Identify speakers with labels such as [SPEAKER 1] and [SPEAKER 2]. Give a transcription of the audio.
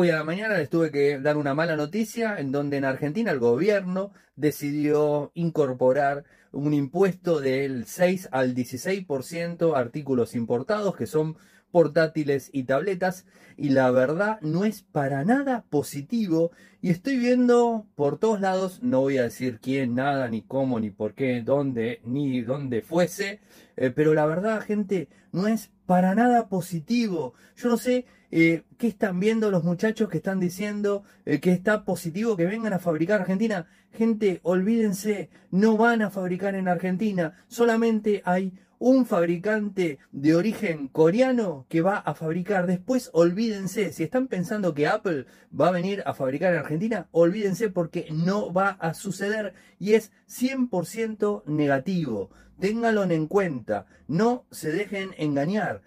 [SPEAKER 1] Hoy a la mañana les tuve que dar una mala noticia en donde en Argentina el gobierno decidió incorporar un impuesto del 6 al 16% a artículos importados que son portátiles y tabletas y la verdad no es para nada positivo. Y estoy viendo por todos lados, no voy a decir quién, nada, ni cómo, ni por qué, dónde, ni dónde fuese, eh, pero la verdad gente no es para nada positivo. Yo no sé eh, qué están viendo los muchachos que están diciendo eh, que está positivo que vengan a fabricar Argentina. Gente, olvídense, no van a fabricar en Argentina, solamente hay un fabricante de origen coreano que va a fabricar. Después, olvídense, si están pensando que Apple va a venir a fabricar en Argentina, olvídense porque no va a suceder y es 100% negativo. Ténganlo en cuenta, no se dejen engañar.